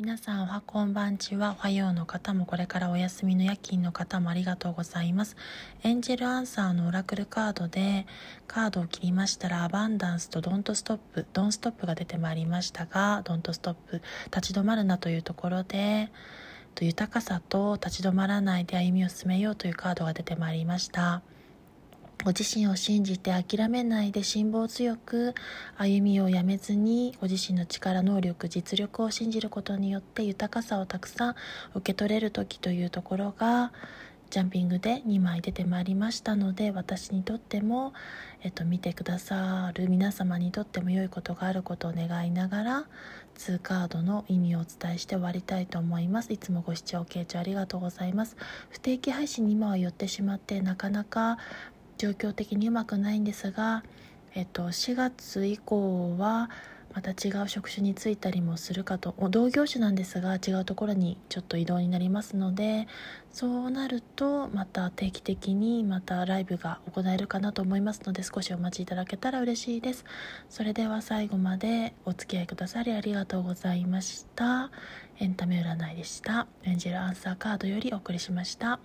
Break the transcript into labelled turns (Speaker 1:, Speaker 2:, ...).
Speaker 1: 皆さんおはこんばんちは。おはようの方もこれからお休みの夜勤の方もありがとうございます。エンジェルアンサーのオラクルカードでカードを切りましたらアバンダンスとドントストップドンストップが出てまいりましたがドントストップ立ち止まるなというところで豊かさと立ち止まらないで歩みを進めようというカードが出てまいりました。ご自身を信じて諦めないで辛抱強く歩みをやめずにご自身の力能力実力を信じることによって豊かさをたくさん受け取れる時というところがジャンピングで2枚出てまいりましたので私にとっても、えっと、見てくださる皆様にとっても良いことがあることを願いながら2カードの意味をお伝えして終わりたいと思いますいつもご視聴傾聴ありがとうございます。不定期配信に今は寄ってしまってなかなか状況的にうまくないんですが、えっと、4月以降はまた違う職種に就いたりもするかと同業種なんですが違うところにちょっと移動になりますのでそうなるとまた定期的にまたライブが行えるかなと思いますので少しお待ちいただけたら嬉しいです。それでは最後までお付き合いくださりありがとうございました。エンタメ占いでした。エンジェルアンサーカードよりお送りしました。